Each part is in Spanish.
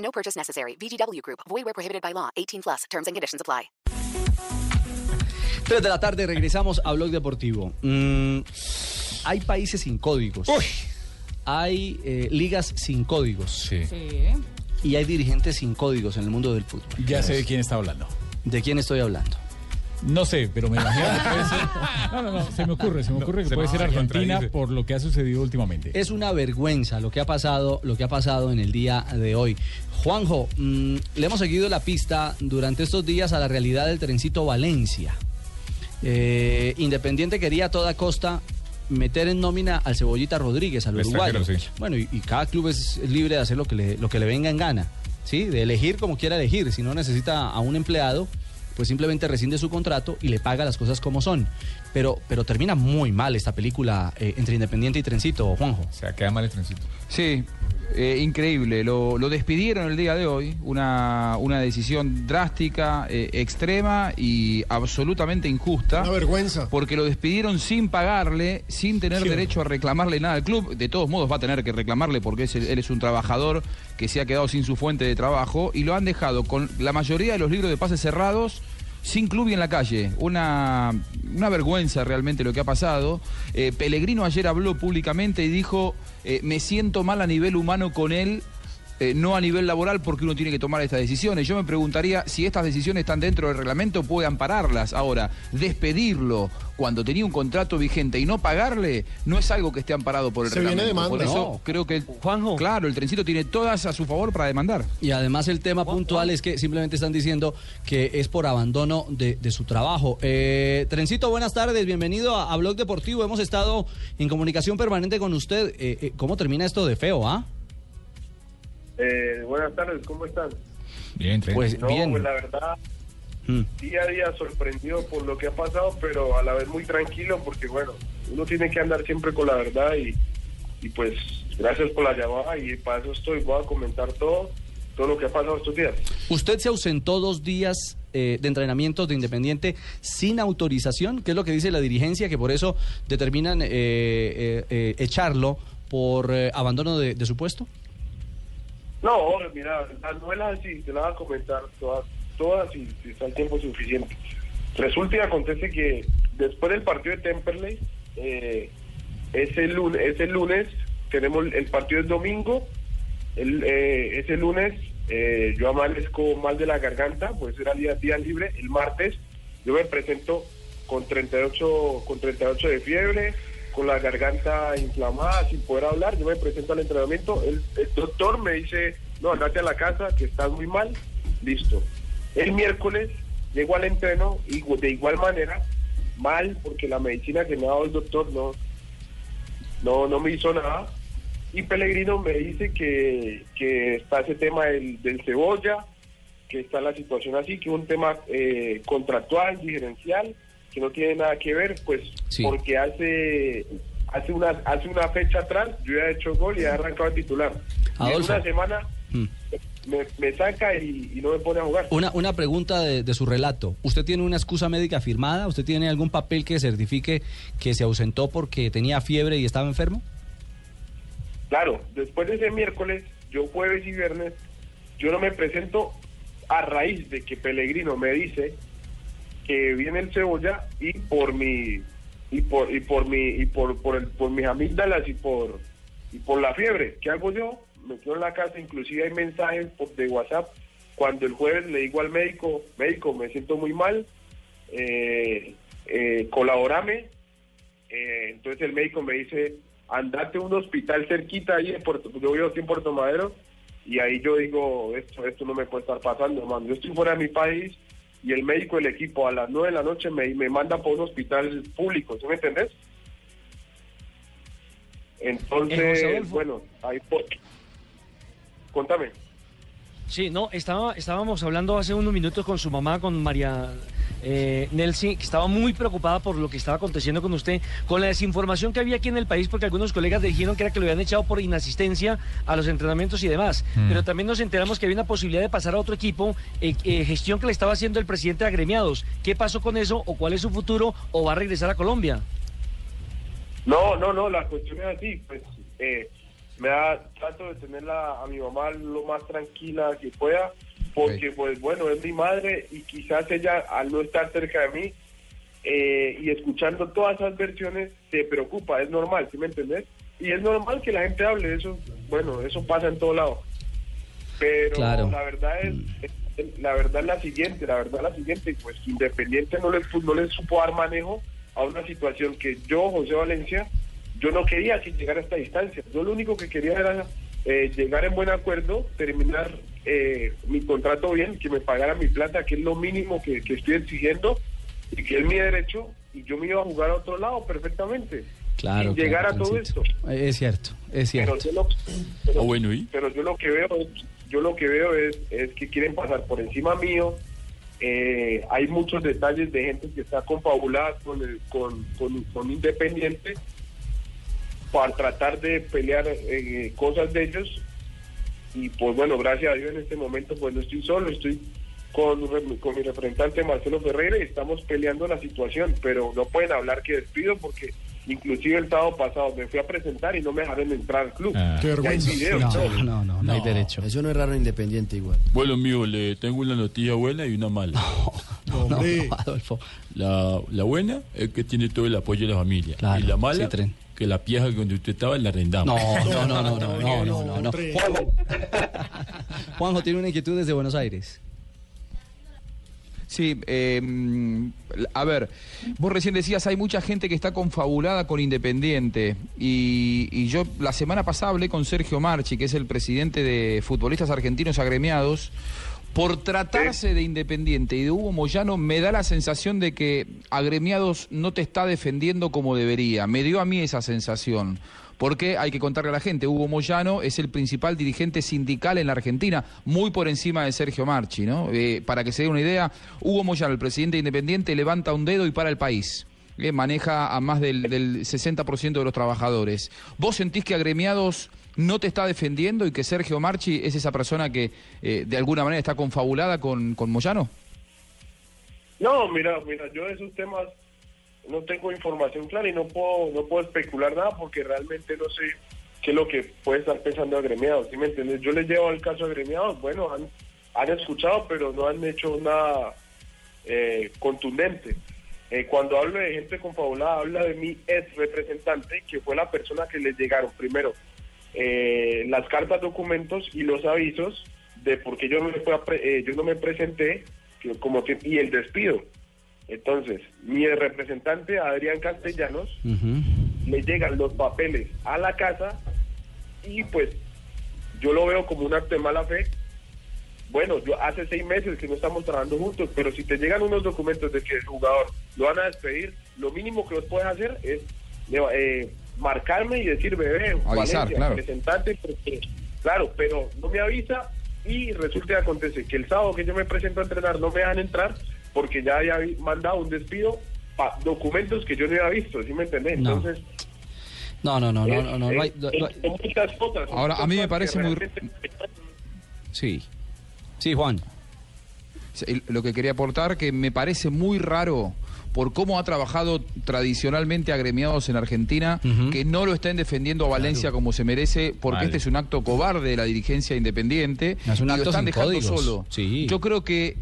No purchase necessary. VGW Group. Void where prohibited by law. 18 plus. Terms and conditions apply. 3 de la tarde regresamos a Blog Deportivo. Mm, hay países sin códigos. Hay eh, ligas sin códigos. Sí. Y hay dirigentes sin códigos en el mundo del fútbol. Ya sé de quién está hablando. ¿De quién estoy hablando? No sé, pero me imagino que puede ser. No, no, no, se me ocurre, se me ocurre que puede ser Argentina por lo que ha sucedido últimamente. Es una vergüenza lo que ha pasado, lo que ha pasado en el día de hoy. Juanjo, mm, le hemos seguido la pista durante estos días a la realidad del trencito Valencia. Eh, Independiente quería a toda costa meter en nómina al Cebollita Rodríguez, al uruguayo. sí. Bueno, y, y cada club es libre de hacer lo que le, lo que le venga en gana, ¿sí? De elegir como quiera elegir. Si no necesita a un empleado, pues simplemente rescinde su contrato y le paga las cosas como son. Pero, pero termina muy mal esta película eh, entre Independiente y Trencito, Juanjo. O sea, queda mal el trencito. Sí, eh, increíble. Lo, lo despidieron el día de hoy. Una, una decisión drástica, eh, extrema y absolutamente injusta. Una vergüenza. Porque lo despidieron sin pagarle, sin tener Sí. derecho a reclamarle nada al club. De todos modos va a tener que reclamarle porque es él es un trabajador que se ha quedado sin su fuente de trabajo y lo han dejado con la mayoría de los libros de pases cerrados. Sin club y en la calle. Una, una vergüenza realmente lo que ha pasado. Eh, Pellegrino ayer habló públicamente y dijo, eh, me siento mal a nivel humano con él, eh, no a nivel laboral porque uno tiene que tomar estas decisiones. Yo me preguntaría si estas decisiones están dentro del reglamento, puede ampararlas. Ahora, despedirlo cuando tenía un contrato vigente y no pagarle, no es algo que esté amparado por el Se viene reglamento. Por eso No. creo que, Juanjo. claro, el trencito tiene todas a su favor para demandar. Y además el tema puntual es que simplemente están diciendo que es por abandono de, de su trabajo. Eh, Trencito, buenas tardes, bienvenido a, a Blog Deportivo. Hemos estado en comunicación permanente con usted. Eh, eh, ¿Cómo termina esto de feo, ah? Eh, buenas tardes, ¿cómo están? Bien. Pues No, bien. pues la verdad, Mm. día a día sorprendido por lo que ha pasado, pero a la vez muy tranquilo porque, bueno, uno tiene que andar siempre con la verdad y, y pues gracias por la llamada y para eso estoy, voy a comentar todo, todo lo que ha pasado estos días. Usted se ausentó dos días eh, de entrenamientos de Independiente sin autorización, que es lo que dice la dirigencia, que por eso determinan eh, eh, eh, echarlo por eh, abandono de, de su puesto. No, mira, la novela sí, te la voy a comentar todas, todas y si está el tiempo suficiente. Resulta y acontece que después del partido de Temperley, eh, ese, lunes, ese lunes, tenemos el partido es domingo, el, eh, ese lunes eh, yo amanezco mal de la garganta, pues era día, día libre, el martes yo me presento con 38, con 38 de fiebre, con la garganta inflamada, sin poder hablar, yo me presento al entrenamiento, el, doctor me dice, no, andate a la casa, que estás muy mal, listo. El miércoles llego al entreno y de igual manera, mal, porque la medicina que me ha dado el doctor no, no, no me hizo nada. Y Pellegrino me dice que, que está ese tema del, del cebolla, que está la situación así, que es un tema eh, contractual, diferencial, que no tiene nada que ver, pues Sí. porque hace hace una hace una fecha atrás yo ya he hecho gol y he arrancado a titular. Y en Adolfo. una semana Mm. me, me saca y, y no me pone a jugar. Una, una pregunta de, de su relato. ¿Usted tiene una excusa médica firmada? ¿Usted tiene algún papel que certifique que se ausentó porque tenía fiebre y estaba enfermo? Claro, después de ese miércoles, yo jueves y viernes, yo no me presento a raíz de que Pellegrino me dice que viene el cebolla y por mi y por y por mi y por por, el, por mis amígdalas y por y por la fiebre. ¿Qué hago yo? Me quedo en la casa, inclusive hay mensajes por, de WhatsApp cuando el jueves le digo al médico, médico, me siento muy mal, eh, eh, colaborame. Eh, entonces el médico me dice, andate a un hospital cerquita ahí en Puerto, yo vivo aquí en Puerto Madero, y ahí yo digo, esto, esto no me puede estar pasando, hermano. Yo estoy fuera de mi país y el médico del equipo a las 9 de la noche me, me manda por un hospital público, ¿sí me entendés? Entonces, bueno, ahí por... Contame. Sí, no, estaba, estábamos hablando hace unos minutos con su mamá, con María eh, Nelson, que estaba muy preocupada por lo que estaba aconteciendo con usted, con la desinformación que había aquí en el país, porque algunos colegas dijeron que era que lo habían echado por inasistencia a los entrenamientos y demás. Mm. Pero también nos enteramos que había una posibilidad de pasar a otro equipo, eh, eh, gestión que le estaba haciendo el presidente de agremiados. ¿Qué pasó con eso? ¿O cuál es su futuro? ¿O va a regresar a Colombia? No, no, no, la cuestión es así, pues eh, me da trato de tenerla a mi mamá lo más tranquila que pueda, porque pues bueno, es mi madre y quizás ella al no estar cerca de mí eh, y escuchando todas esas versiones se preocupa, es normal, ¿sí me entendés? Y es normal que la gente hable, eso, bueno, eso pasa en todo lado. Pero Claro. la verdad es, es- la verdad es la siguiente, la verdad es la siguiente, pues Independiente no le, no le supo dar manejo a una situación que yo, José Valencia, yo no quería que llegara a esta distancia. Yo lo único que quería era eh, llegar en buen acuerdo, terminar eh, mi contrato bien, que me pagara mi plata, que es lo mínimo que, que estoy exigiendo y que es mi derecho, y yo me iba a jugar a otro lado perfectamente. Claro. sin llegar claro, a todo esto. Es cierto, es cierto. Pero yo lo, pero, Ah, bueno, ¿y? pero yo lo que veo es, yo lo que veo es, es que quieren pasar por encima mío. Eh, hay muchos detalles de gente que está confabulada con, el- con, con, con Independiente para tratar de pelear eh, cosas de ellos. Y pues bueno, gracias a Dios en este momento pues no estoy solo, estoy con, con mi representante Marcelo Ferreira y estamos peleando la situación, pero no pueden hablar que despido porque inclusive el sábado pasado me fui a presentar y no me dejaron entrar al club. Ah. Qué vergüenza. videos, No, no, no, no, no hay derecho. Eso no es raro en Independiente igual. Bueno, amigo, le tengo una noticia buena y una mala. No, no. Adolfo. La, la buena es que tiene todo el apoyo de la familia. Claro, y la mala, sí, tren que la pieza donde usted estaba la arrendamos. No, no, no, no, no, no, no, no. Juanjo. Tiene una inquietud desde Buenos Aires. Sí, eh, a ver, vos recién decías, hay mucha gente que está confabulada con Independiente. Y, y, yo la semana pasada hablé con Sergio Marchi, que es el presidente de Futbolistas Argentinos Agremiados, por tratarse de Independiente y de Hugo Moyano, me da la sensación de que Agremiados no te está defendiendo como debería. Me dio a mí esa sensación. Porque hay que contarle a la gente, Hugo Moyano es el principal dirigente sindical en la Argentina, muy por encima de Sergio Marchi, ¿no? Eh, para que se dé una idea, Hugo Moyano, el presidente independiente, levanta un dedo y para el país. Eh, maneja a más del, del 60% de los trabajadores. ¿Vos sentís que Agremiados no te está defendiendo y que Sergio Marchi es esa persona que eh, de alguna manera está confabulada con, con Moyano? No, mira, mira, yo de esos temas no tengo información clara y no puedo, no puedo especular nada porque realmente no sé qué es lo que puede estar pensando agremiados, ¿sí me entiendes? Yo les llevo al caso agremiados, bueno, han, han escuchado, pero no han hecho nada eh, contundente. Eh, cuando hablo de gente confabulada, habla de mi ex representante, que fue la persona que les llegaron primero eh, las cartas, documentos y los avisos de por qué yo no me, pre- eh, yo no me presenté como y el despido. Entonces, mi representante, Adrián Castellanos, le llegan los papeles a la casa y pues yo lo veo como un acto de mala fe. Bueno, yo hace seis meses que no estamos trabajando juntos, pero si te llegan unos documentos de que el jugador lo van a despedir, lo mínimo que vos puedes hacer es eh, marcarme y decir, bebé, Avisar, claro. representante, porque, claro, pero no me avisa y resulta y acontece que el sábado que yo me presento a entrenar no me dejan entrar porque ya había mandado un despido pa- documentos que yo no había visto, ¿sí me entendés? No. Entonces, No, no, no, no, no, no, no hay- no- no hay- muchas cosas. Ahora, a mí me parece que muy- Sí. Sí, Juan. Lo que quería aportar, que me parece muy raro por cómo ha trabajado tradicionalmente agremiados en Argentina, que no lo estén defendiendo a Valencia como se merece, porque Vale. este es un acto cobarde de la dirigencia independiente. Es un y acto lo están dejando códigos. solo. Sí. Yo creo que,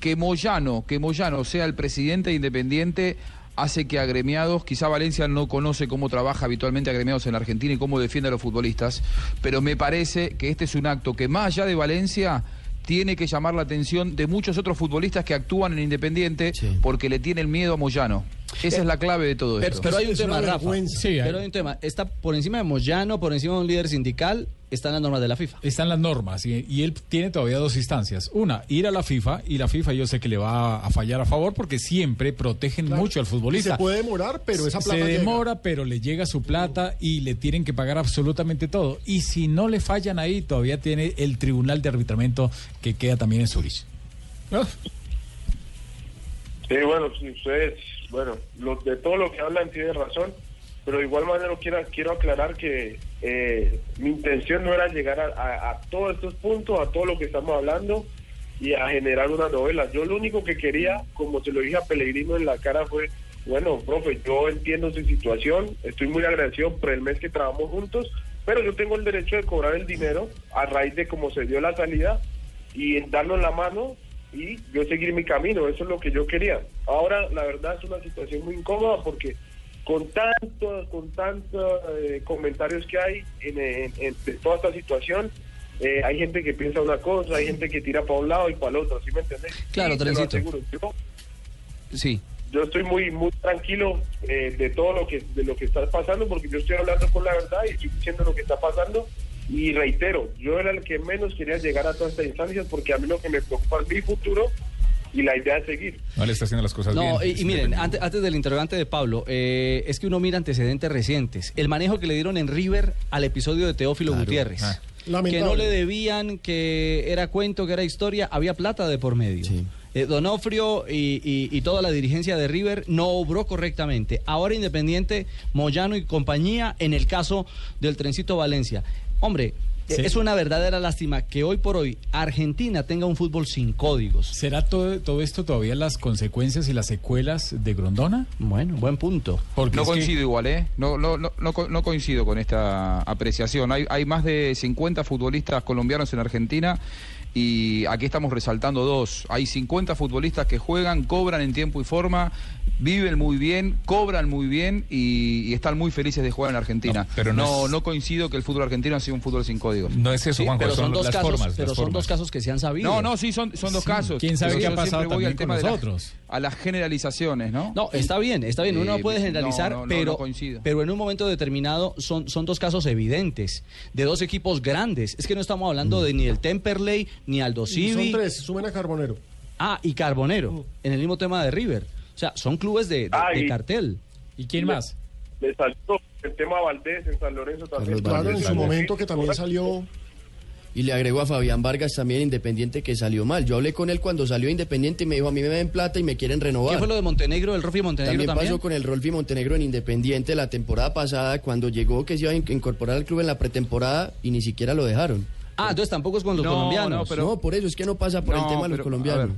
que Moyano, que Moyano sea el presidente de Independiente hace que agremiados, quizá Valencia no conoce cómo trabaja habitualmente agremiados en la Argentina y cómo defiende a los futbolistas, pero me parece que este es un acto que más allá de Valencia tiene que llamar la atención de muchos otros futbolistas que actúan en Independiente porque le tienen miedo a Moyano. Esa es la clave de todo Pero, esto. pero hay un Es tema, Rafa. vergüenza. Sí, hay- pero hay un tema. Está por encima de Moyano, por encima de un líder sindical, Están las normas de la FIFA. Están las normas y, y él tiene todavía dos instancias. Una, ir a la FIFA y la FIFA yo sé que le va a fallar a favor porque siempre protegen mucho al futbolista. Y se puede demorar, pero esa plata Se llega. demora, pero le llega su plata y le tienen que pagar absolutamente todo. Y si no le fallan ahí, todavía tiene el tribunal de arbitramiento que queda también en Zurich. Sí, bueno, si ustedes, bueno, lo- de todo lo que hablan tienen razón, pero de igual manera quiero, quiero aclarar que eh, mi intención no era llegar a, todos estos puntos, a todo lo que estamos hablando y a generar una novela. Yo lo único que quería, como se lo dije a Pellegrino en la cara, fue, bueno, profe, yo entiendo su situación, estoy muy agradecido por el mes que trabajamos juntos, pero yo tengo el derecho de cobrar el dinero a raíz de cómo se dio la salida y darnos la mano y yo seguir mi camino, eso es lo que yo quería. Ahora, la verdad, es una situación muy incómoda porque con tanto, con tantos eh, comentarios que hay en, en- en- de toda esta situación, eh, hay gente que piensa una cosa, hay gente que tira para un lado y para el otro, ¿sí me entendés? Claro, Sí, te lo Trencito. aseguro. Yo- Sí. yo estoy muy muy tranquilo eh, de todo lo que de lo que está pasando porque yo estoy hablando con la verdad y estoy diciendo lo que está pasando y reitero yo era el que menos quería llegar a todas estas instancias porque a mí lo que me preocupa es mi futuro y la idea es seguir No le está haciendo las cosas No, bien. y, y miren, antes, antes del interrogante de Pablo, eh, es que uno mira antecedentes recientes. El manejo que le dieron en River al episodio de Teófilo Gutiérrez. Ah. Que no le debían, que era cuento, que era historia, había plata de por medio. Eh, Donofrio y, y- y toda la dirigencia de River no obró correctamente. Ahora Independiente, Moyano y compañía en el caso del Trencito Valencia. Hombre, Sí. es una verdadera lástima que hoy por hoy Argentina tenga un fútbol sin códigos. ¿Será todo, todo esto todavía las consecuencias y las secuelas de Grondona? Bueno, buen punto. Porque No que- coincido igual, ¿eh? No, no, no, no coincido con esta apreciación. Hay, hay más de 50 futbolistas colombianos en Argentina y aquí estamos resaltando dos. Hay 50 futbolistas que juegan, cobran en tiempo y forma, viven muy bien, cobran muy bien y, y están muy felices de jugar en Argentina. No, pero no no, es- no coincido que el fútbol argentino ha sido un fútbol sin códigos. No es eso, Sí, Juanjo, pero son, son dos las casos, formas. pero las son formas. dos casos que se han sabido. No, no, sí, son, son dos Sí, casos. quién sabe Pero qué ha pasado siempre voy también al con tema de los las- otros. a las generalizaciones, ¿no? No, está bien, está bien, uno no Eh, puede generalizar, no, no, pero, no coincido. pero en un momento determinado son, son dos casos evidentes de dos equipos grandes. Es que no estamos hablando de ni el Temperley ni Aldo Civi. Son tres, sumen a Carbonero. Ah, y Carbonero, en el mismo tema de River. O sea, son clubes de, de- Ah, de y- cartel. ¿Y quién más? le salió el tema Valdés en San Lorenzo también Claro, en su momento que también salió. Y le agregó a Fabián Vargas también Independiente que salió mal. Yo hablé con él cuando salió Independiente y me dijo, a mí me den plata y me quieren renovar. ¿Qué fue lo de Montenegro, el Rofi Montenegro También, también? pasó con el Rolfi Montenegro en Independiente la temporada pasada, cuando llegó que se iba a in- incorporar al club en la pretemporada y ni siquiera lo dejaron. Ah, entonces tampoco es con los No, colombianos. no, pero- no, por eso es que no pasa por el No, tema de los pero, colombianos.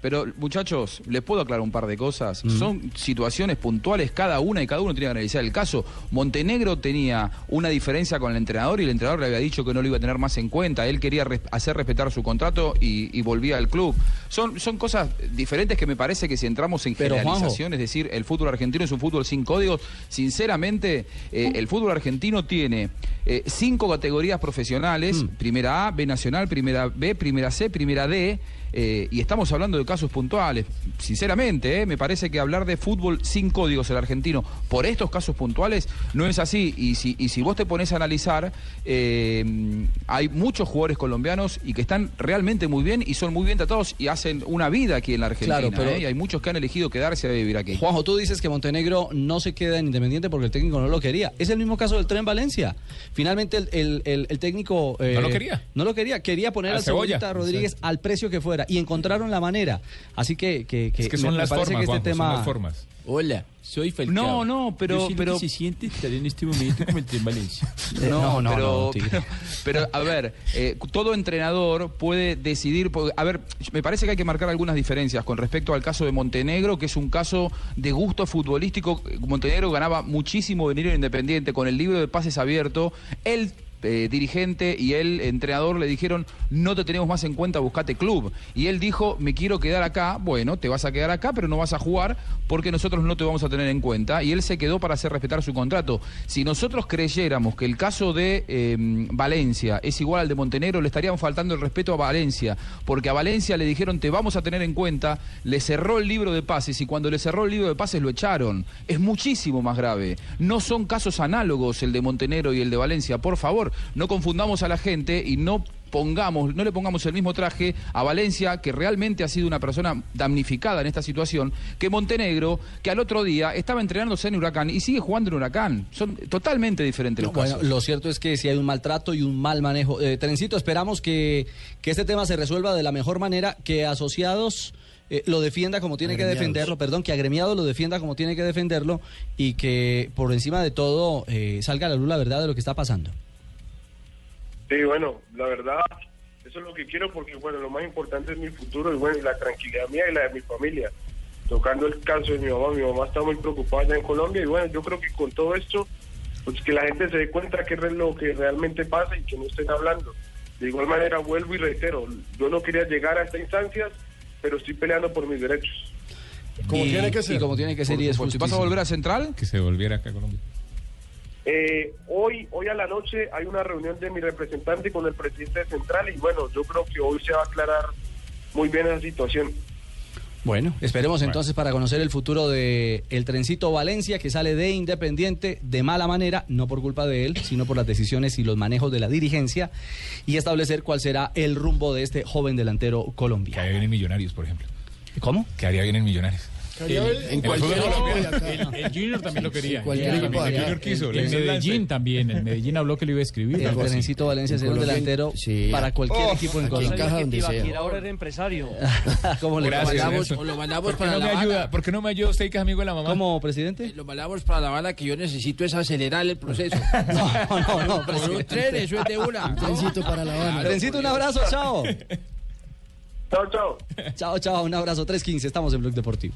Pero muchachos, les puedo aclarar un par de cosas. Son situaciones puntuales cada una y cada uno tiene que analizar el caso. Montenegro tenía una diferencia con el entrenador y el entrenador le había dicho que no lo iba a tener más en cuenta. Él quería res- hacer respetar su contrato y, y volvía al club. Son, son cosas diferentes que me parece que si entramos en Pero, Juanjo. generalización, es decir, el fútbol argentino es un fútbol sin códigos, sinceramente, eh, el fútbol argentino tiene eh, cinco categorías profesionales, primera A, B Nacional, primera B, primera C, primera D. eh, y estamos hablando de casos puntuales. Sinceramente, eh, me parece que hablar de fútbol sin códigos el argentino por estos casos puntuales no es así. Y si, y si vos te pones a analizar, eh, hay muchos jugadores colombianos y que están realmente muy bien y son muy bien tratados y hacen una vida aquí en la Argentina. Claro, pero- eh, y hay muchos que han elegido quedarse a vivir aquí. Juanjo, tú dices que Montenegro no se queda en Independiente porque el técnico no lo quería. Es el mismo caso del Tren Valencia. Finalmente el, el- el- el técnico... eh, No lo quería. No lo quería. Quería poner A a Cebollita. Rodríguez al precio que fuera. Y encontraron la manera. Así que... que, que Es que son me las parece formas, que este Juanjo, son tema... las formas. Hola, soy Falcao. No, no, pero- Yo pero- que se siente estar en este momento como el Tren Valencia. No, no, pero, no, Tigre. pero, pero, a ver, eh, todo entrenador puede decidir. A ver, me parece que hay que marcar algunas diferencias con respecto al caso de Montenegro, que es un caso de gusto futbolístico. Montenegro ganaba muchísimo dinero en Independiente con el libro de pases abierto. Él. Eh, dirigente y el entrenador le dijeron no te tenemos más en cuenta, buscate club. Y él dijo, me quiero quedar acá, bueno, te vas a quedar acá, pero no vas a jugar porque nosotros no te vamos a tener en cuenta. Y él se quedó para hacer respetar su contrato. Si nosotros creyéramos que el caso de eh, Valencia es igual al de Montenegro, le estaríamos faltando el respeto a Valencia, porque a Valencia le dijeron te vamos a tener en cuenta, le cerró el libro de pases y cuando le cerró el libro de pases lo echaron. Es muchísimo más grave. No son casos análogos el de Montenegro y el de Valencia, por favor. No confundamos a la gente y no pongamos, no le pongamos el mismo traje a Valencia, que realmente ha sido una persona damnificada en esta situación, que Montenegro, que al otro día estaba entrenándose en Huracán y sigue jugando en Huracán. Son totalmente diferentes los Bueno, casos. lo cierto es que si hay un maltrato y un mal manejo. Eh, Trencito, esperamos que, que este tema se resuelva de la mejor manera, que asociados eh, lo defienda como tiene que defenderlo, perdón, que agremiado lo defienda como tiene que defenderlo y que por encima de todo eh, salga a la luz la verdad de lo que está pasando. Sí, bueno, la verdad, eso es lo que quiero porque, bueno, lo más importante es mi futuro y, bueno, y la tranquilidad mía y la de mi familia. Tocando el caso de mi mamá, mi mamá está muy preocupada allá en Colombia y, bueno, yo creo que con todo esto, pues que la gente se dé cuenta qué es lo que realmente pasa y que no estén hablando. De igual manera, vuelvo y reitero, yo no quería llegar a estas instancias, pero estoy peleando por mis derechos. Como y, tiene que ser. y como tiene que ser Por y es. ¿Y ¿Vas a volver a Central? Que se volviera acá a Colombia. Eh, hoy, hoy a la noche hay una reunión de mi representante con el presidente de Central y, bueno, yo creo que hoy se va a aclarar muy bien esa situación. Bueno, esperemos entonces para conocer el futuro de el trencito Valencia que sale de Independiente de mala manera, no por culpa de él, sino por las decisiones y los manejos de la dirigencia y establecer cuál será el rumbo de este joven delantero Que colombiano. haría bien en Millonarios, por ejemplo. ¿Cómo? Que haría bien en Millonarios. El- en cualquier el- el Junior también lo quería. Cualquier El Junior quiso. El- El el Medellín también. El Medellín habló que lo iba a escribir. El trencito Valencia En será un delantero para cualquier Oh, equipo en Colombia. sea. ahora era empresario. ¿Cómo le o lo mandamos ¿Por qué para no La ayuda? ¿Por qué no me ayuda usted que es amigo de la mamá? ¿Cómo, presidente? Lo mandamos para La Habana que yo necesito es acelerar el proceso. No, no, no, Por un tren, eso es de una. Trencito para la Habana. Trencito, un abrazo, chao. Chao, chao. Chao, chao, un abrazo. 3.15, estamos en Blog Deportivo.